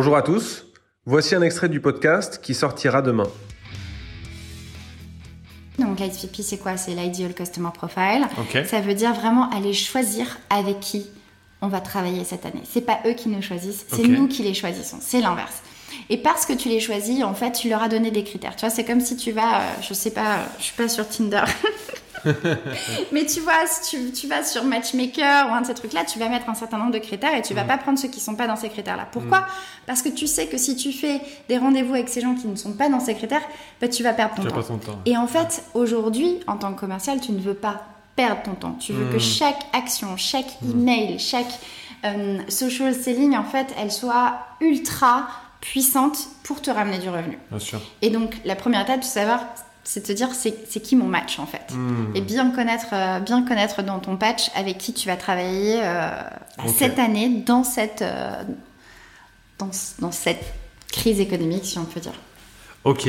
Bonjour à tous, voici un extrait du podcast qui sortira demain. Donc ICP, c'est quoi? C'est l'Ideal Customer Profile. Ok. Ça veut dire vraiment aller choisir avec qui on va travailler cette année. C'est pas eux qui nous choisissent, c'est nous qui les choisissons. C'est l'inverse. Et parce que tu les choisis, en fait, tu leur as donné des critères. Tu vois, c'est comme si tu vas, euh, je sais pas, euh, je suis pas sur Tinder. Mais tu vois, si tu, tu vas sur Matchmaker ou un de ces trucs-là, tu vas mettre un certain nombre de critères et tu vas pas prendre ceux qui sont pas dans ces critères-là. Pourquoi Parce que tu sais que si tu fais des rendez-vous avec ces gens qui ne sont pas dans ces critères, bah, tu vas perdre ton Tu temps. vas pas ton temps. Et en fait, aujourd'hui, en tant que commercial, tu ne veux pas perdre ton temps. Tu veux que chaque action, chaque email, chaque euh, social selling, en fait, elle soit ultra puissante pour te ramener du revenu. Bien sûr. Et donc, la première étape, c'est de savoir, c'est de te dire, c'est qui mon match, en fait. Hmm. Et bien connaître, euh, bien connaître dans ton patch avec qui tu vas travailler euh, cette année dans cette, euh, dans, dans cette crise économique, si on peut dire. Ok.